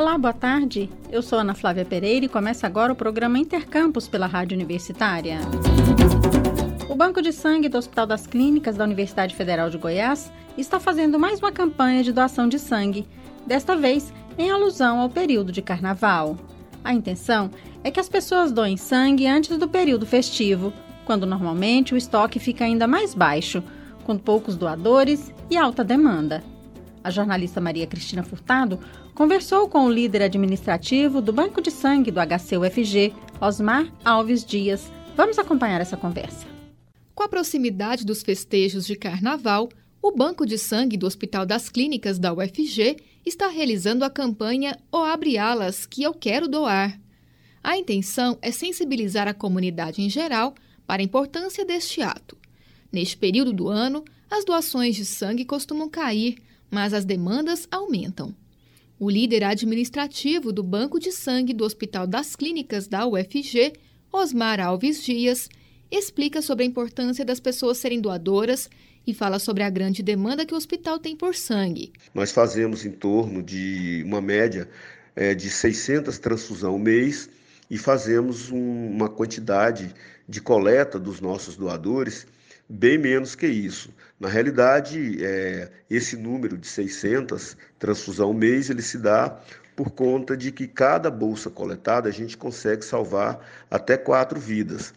Olá, boa tarde. Eu sou Ana Flávia Pereira e começa agora o programa Intercampus pela Rádio Universitária. O Banco de Sangue do Hospital das Clínicas da Universidade Federal de Goiás está fazendo mais uma campanha de doação de sangue, desta vez em alusão ao período de carnaval. A intenção é que as pessoas doem sangue antes do período festivo, quando normalmente o estoque fica ainda mais baixo, com poucos doadores e alta demanda. A jornalista Maria Cristina Furtado conversou com o líder administrativo do Banco de Sangue do HCUFG, Osmar Alves Dias. Vamos acompanhar essa conversa. Com a proximidade dos festejos de carnaval, o Banco de Sangue do Hospital das Clínicas da UFG está realizando a campanha O Abre Alas, que eu quero doar. A intenção é sensibilizar a comunidade em geral para a importância deste ato. Neste período do ano, as doações de sangue costumam cair, mas as demandas aumentam. O líder administrativo do Banco de Sangue do Hospital das Clínicas da UFG, Osmar Alves Dias, explica sobre a importância das pessoas serem doadoras e fala sobre a grande demanda que o hospital tem por sangue. Nós fazemos em torno de uma média é, de 600 transfusões ao mês e fazemos um, uma quantidade de coleta dos nossos doadores bem menos que isso. Na realidade, é, esse número de 600 transfusão ao mês, ele se dá por conta de que cada bolsa coletada a gente consegue salvar até quatro vidas.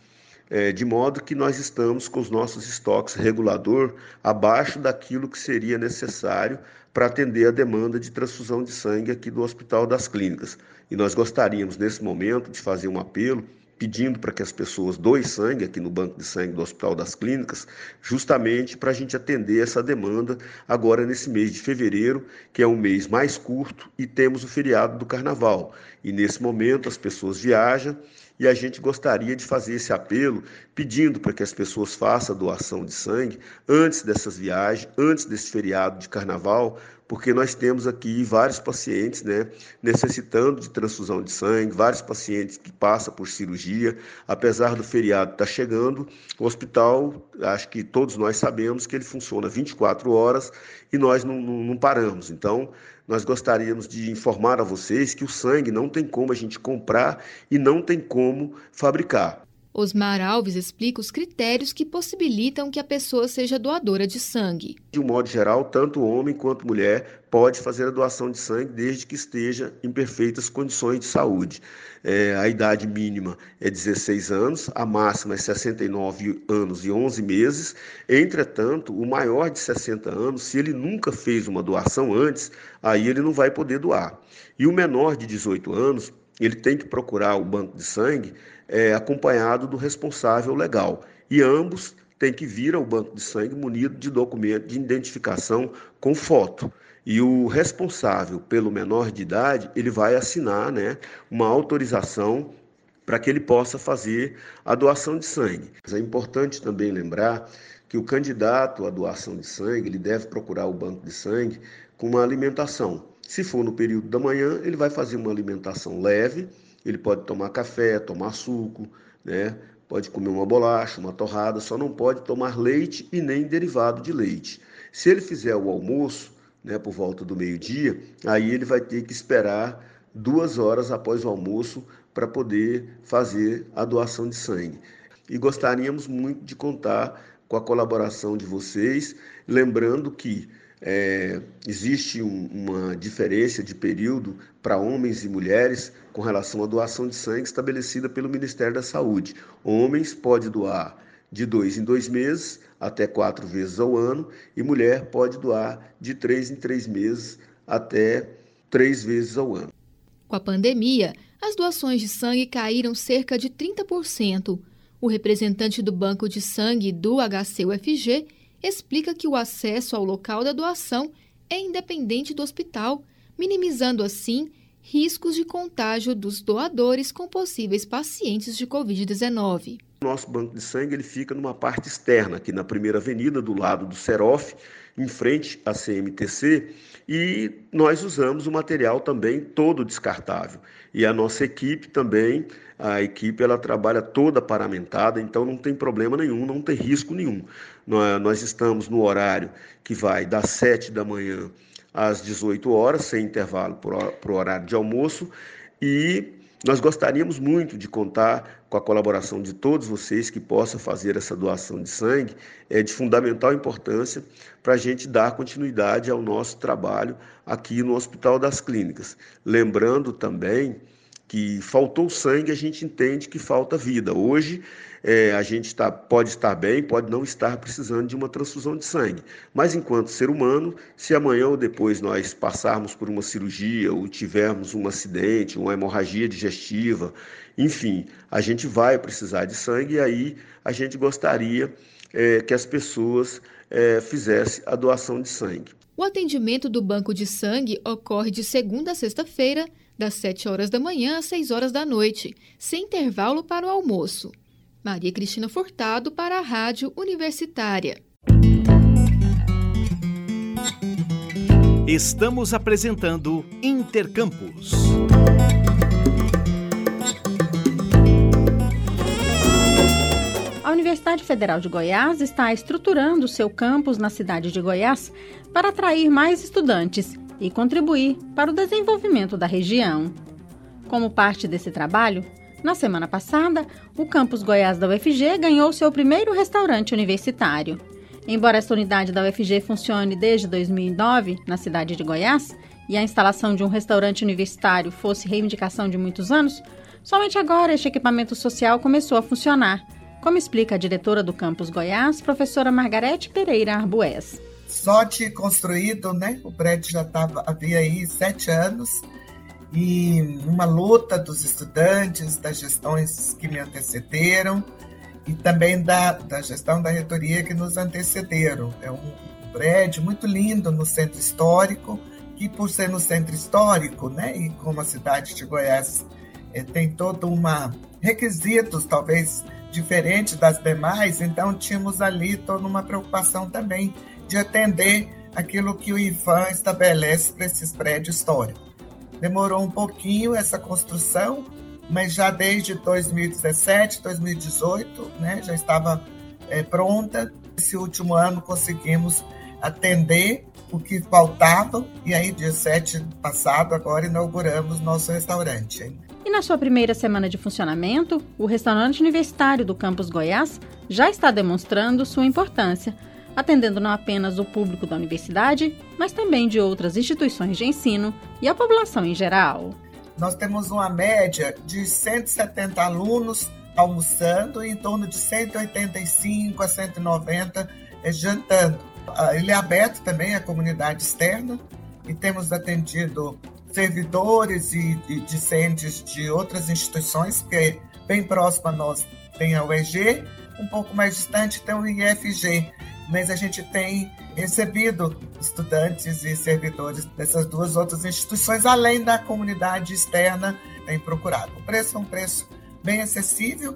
É, de modo que nós estamos com os nossos estoques regulador abaixo daquilo que seria necessário para atender a demanda de transfusão de sangue aqui do Hospital das Clínicas. E nós gostaríamos, nesse momento, de fazer um apelo pedindo para que as pessoas doem sangue aqui no Banco de Sangue do Hospital das Clínicas, justamente para a gente atender essa demanda agora nesse mês de fevereiro, que é um mês mais curto e temos o feriado do Carnaval. E nesse momento as pessoas viajam e a gente gostaria de fazer esse apelo pedindo para que as pessoas façam doação de sangue antes dessas viagens, antes desse feriado de carnaval, porque nós temos aqui vários pacientes né, necessitando de transfusão de sangue, vários pacientes que passam por cirurgia. Apesar do feriado estar tá chegando, o hospital, acho que todos nós sabemos que ele funciona 24 horas e nós não, não, não paramos. Então, nós gostaríamos de informar a vocês que o sangue não tem como a gente comprar e não tem como fabricar. Osmar Alves explica os critérios que possibilitam que a pessoa seja doadora de sangue. De um modo geral, tanto homem quanto mulher pode fazer a doação de sangue desde que esteja em perfeitas condições de saúde. É, a idade mínima é 16 anos, a máxima é 69 anos e 11 meses. Entretanto, o maior de 60 anos, se ele nunca fez uma doação antes, aí ele não vai poder doar. E o menor de 18 anos, ele tem que procurar o banco de sangue é, acompanhado do responsável legal. E ambos têm que vir ao banco de sangue munido de documento de identificação com foto. E o responsável pelo menor de idade, ele vai assinar né, uma autorização para que ele possa fazer a doação de sangue. É importante também lembrar que o candidato à doação de sangue, ele deve procurar o banco de sangue com uma alimentação. Se for no período da manhã, ele vai fazer uma alimentação leve, ele pode tomar café, tomar suco, né? Pode comer uma bolacha, uma torrada, só não pode tomar leite e nem derivado de leite. Se ele fizer o almoço, né, por volta do meio-dia, aí ele vai ter que esperar duas horas após o almoço para poder fazer a doação de sangue. E gostaríamos muito de contar com a colaboração de vocês, lembrando que é, existe um, uma diferença de período para homens e mulheres com relação à doação de sangue estabelecida pelo Ministério da Saúde. Homens pode doar de dois em dois meses até quatro vezes ao ano e mulher pode doar de três em três meses até três vezes ao ano. Com a pandemia, as doações de sangue caíram cerca de 30%. O representante do Banco de Sangue do HCUFG explica que o acesso ao local da doação é independente do hospital, minimizando assim riscos de contágio dos doadores com possíveis pacientes de Covid-19. Nosso banco de sangue ele fica numa parte externa, aqui na primeira avenida, do lado do Serof, em frente à CMTC, e nós usamos o material também todo descartável. E a nossa equipe também, a equipe ela trabalha toda paramentada, então não tem problema nenhum, não tem risco nenhum. Nós estamos no horário que vai das 7 da manhã às 18 horas, sem intervalo para o horário de almoço, e nós gostaríamos muito de contar com a colaboração de todos vocês que possam fazer essa doação de sangue. É de fundamental importância para a gente dar continuidade ao nosso trabalho aqui no Hospital das Clínicas. Lembrando também que faltou sangue, a gente entende que falta vida. Hoje, é, a gente tá, pode estar bem, pode não estar precisando de uma transfusão de sangue. Mas, enquanto ser humano, se amanhã ou depois nós passarmos por uma cirurgia ou tivermos um acidente, uma hemorragia digestiva, enfim, a gente vai precisar de sangue e aí a gente gostaria é, que as pessoas é, fizessem a doação de sangue. O atendimento do banco de sangue ocorre de segunda a sexta-feira das 7 horas da manhã às 6 horas da noite, sem intervalo para o almoço. Maria Cristina Furtado para a Rádio Universitária. Estamos apresentando Intercampus. A Universidade Federal de Goiás está estruturando seu campus na cidade de Goiás para atrair mais estudantes e contribuir para o desenvolvimento da região. Como parte desse trabalho, na semana passada, o campus Goiás da UFG ganhou seu primeiro restaurante universitário. Embora esta unidade da UFG funcione desde 2009 na cidade de Goiás e a instalação de um restaurante universitário fosse reivindicação de muitos anos, somente agora este equipamento social começou a funcionar, como explica a diretora do campus Goiás, professora Margarete Pereira Arbues sorte construído, né? O prédio já tava, havia aí sete anos e uma luta dos estudantes, das gestões que me antecederam e também da, da gestão da reitoria que nos antecederam. É um prédio muito lindo no centro histórico, que por ser no centro histórico, né, e como a cidade de Goiás é, tem todo uma requisitos talvez diferente das demais, então tínhamos ali toda uma preocupação também de atender aquilo que o IFAM estabelece para esses prédios históricos. Demorou um pouquinho essa construção, mas já desde 2017, 2018, né, já estava é, pronta. Esse último ano conseguimos atender o que faltava, e aí, dia 7 passado, agora inauguramos nosso restaurante. E na sua primeira semana de funcionamento, o restaurante universitário do Campus Goiás já está demonstrando sua importância atendendo não apenas o público da universidade, mas também de outras instituições de ensino e a população em geral. Nós temos uma média de 170 alunos almoçando e em torno de 185 a 190 eh, jantando. Ah, ele é aberto também à comunidade externa e temos atendido servidores e, e discentes de outras instituições, porque bem próximo a nós tem a UEG, um pouco mais distante tem o IFG, mas a gente tem recebido estudantes e servidores dessas duas outras instituições, além da comunidade externa, tem procurado. O preço é um preço bem acessível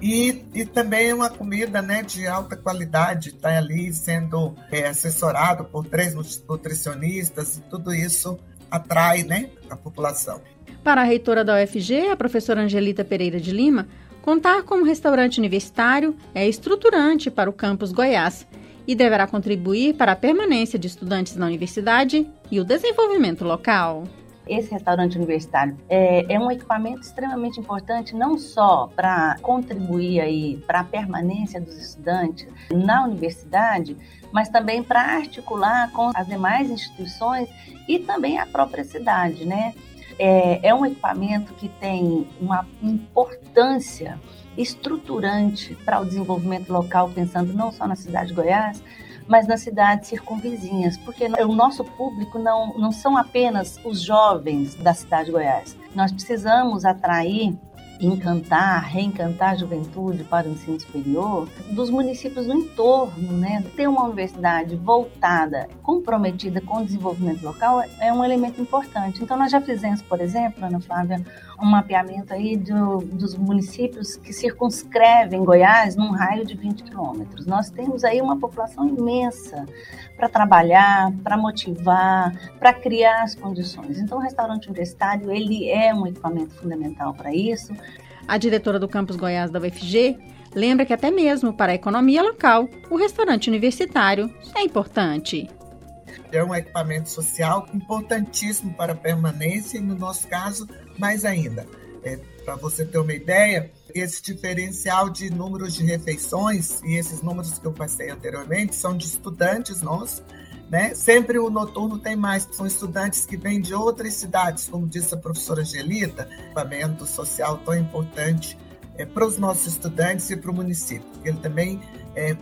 e, e também é uma comida né, de alta qualidade, está ali sendo é, assessorado por três nutricionistas, e tudo isso atrai né, a população. Para a reitora da UFG, a professora Angelita Pereira de Lima, contar com um restaurante universitário é estruturante para o campus Goiás e deverá contribuir para a permanência de estudantes na universidade e o desenvolvimento local. Esse restaurante universitário é, é um equipamento extremamente importante, não só para contribuir aí para a permanência dos estudantes na universidade, mas também para articular com as demais instituições e também a própria cidade, né? É, é um equipamento que tem uma importância estruturante para o desenvolvimento local, pensando não só na cidade de Goiás, mas nas cidades circunvizinhas, porque o nosso público não, não são apenas os jovens da cidade de Goiás. Nós precisamos atrair encantar, reencantar a juventude para o ensino superior dos municípios do entorno, né? Ter uma universidade voltada, comprometida com o desenvolvimento local é um elemento importante. Então nós já fizemos, por exemplo, Ana Flávia, um mapeamento aí do, dos municípios que circunscrevem Goiás num raio de 20 quilômetros. Nós temos aí uma população imensa para trabalhar, para motivar, para criar as condições. Então, o restaurante universitário ele é um equipamento fundamental para isso. A diretora do campus Goiás da UFG lembra que até mesmo para a economia local, o restaurante universitário é importante É um equipamento social importantíssimo para a permanência e, no nosso caso, mais ainda. É, para você ter uma ideia, esse diferencial de números de refeições e esses números que eu passei anteriormente são de estudantes nossos, né? Sempre o noturno tem mais, são estudantes que vêm de outras cidades, como disse a professora Angelita, equipamento social tão importante é, para os nossos estudantes e para o município. Ele também é,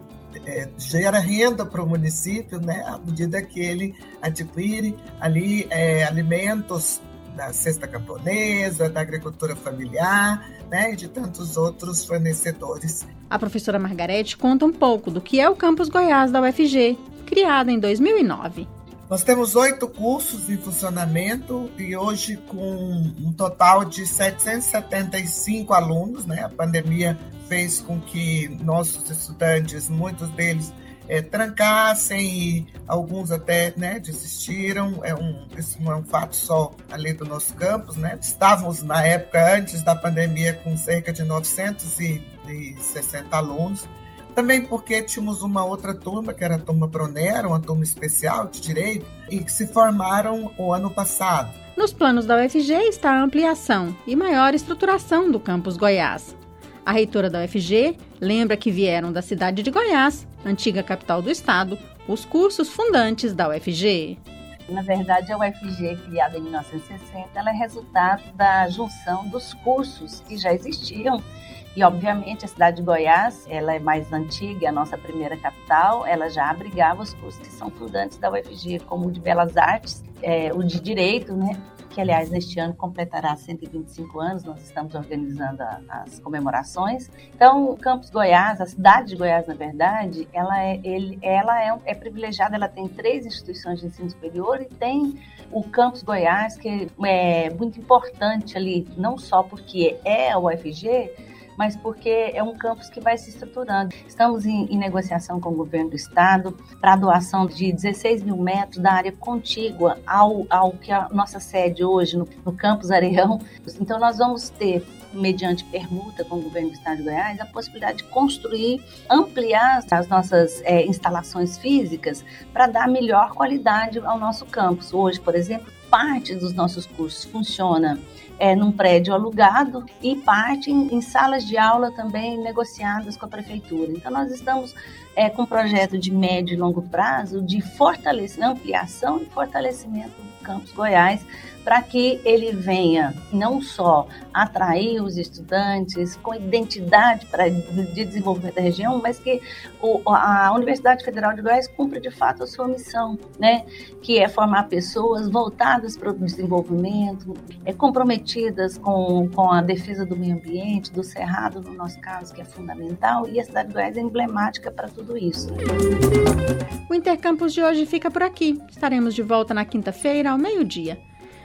é, gera renda para o município, né, à medida que ele adquire ali é, alimentos da cesta camponesa, da agricultura familiar, né, e de tantos outros fornecedores. A professora Margarete conta um pouco do que é o Campus Goiás da UFG, criado em 2009. Nós temos oito cursos em funcionamento e hoje com um total de 775 alunos. Né? A pandemia fez com que nossos estudantes, muitos deles, é, trancassem e alguns até né, desistiram. É um, isso não é um fato só ali do nosso campus. Né? Estávamos, na época, antes da pandemia, com cerca de 960 alunos. Também porque tínhamos uma outra turma, que era a turma Pronera, uma turma especial de direito, e que se formaram o ano passado. Nos planos da UFG está a ampliação e maior estruturação do campus Goiás. A reitora da UFG lembra que vieram da cidade de Goiás, antiga capital do estado, os cursos fundantes da UFG. Na verdade, a UFG, criada em 1960, ela é resultado da junção dos cursos que já existiam e, obviamente, a cidade de Goiás, ela é mais antiga, é a nossa primeira capital, ela já abrigava os cursos que são fundantes da UFG, como o de Belas Artes, é, o de Direito, né? que aliás neste ano completará 125 anos, nós estamos organizando a, as comemorações. Então, o Campus Goiás, a cidade de Goiás, na verdade, ela é, ele, ela é, é privilegiada, ela tem três instituições de ensino superior e tem o Campus Goiás, que é muito importante ali, não só porque é a UFG, mas porque é um campus que vai se estruturando. Estamos em, em negociação com o governo do estado para a doação de 16 mil metros da área contígua ao, ao que a nossa sede hoje, no, no campus Areão. Então, nós vamos ter mediante permuta com o governo do Estado de Goiás, a possibilidade de construir, ampliar as nossas é, instalações físicas para dar melhor qualidade ao nosso campus. Hoje, por exemplo, parte dos nossos cursos funciona é, num prédio alugado e parte em, em, salas de aula também negociadas com a prefeitura. Então, nós estamos é, com um projeto de médio e longo prazo de fortalecimento, ampliação e fortalecimento campus Goiás para que ele venha não só atrair os estudantes com identidade para de desenvolvimento da região, mas que o, a Universidade Federal de Goiás cumpra de fato a sua missão, né, que é formar pessoas voltadas para o desenvolvimento, é, comprometidas com, com a defesa do meio ambiente, do cerrado, no nosso caso, que é fundamental, e a cidade de Goiás é emblemática para tudo isso. O Intercampus de hoje fica por aqui. Estaremos de volta na quinta-feira, ao meio-dia.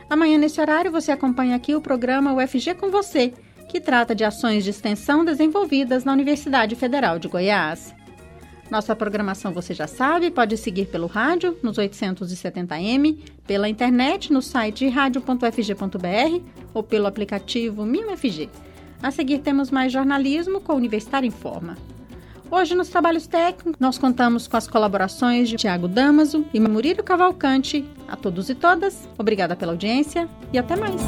Amanhã, nesse horário, você acompanha aqui o programa UFG com você, que trata de ações de extensão desenvolvidas na Universidade Federal de Goiás. Nossa programação você já sabe, pode seguir pelo rádio nos 870m, pela internet no site radio.fg.br ou pelo aplicativo MinUFG. A seguir temos mais jornalismo com o Universitário em Forma. Hoje, nos trabalhos técnicos, nós contamos com as colaborações de Tiago Damaso e Murilo Cavalcante. A todos e todas, obrigada pela audiência e até mais.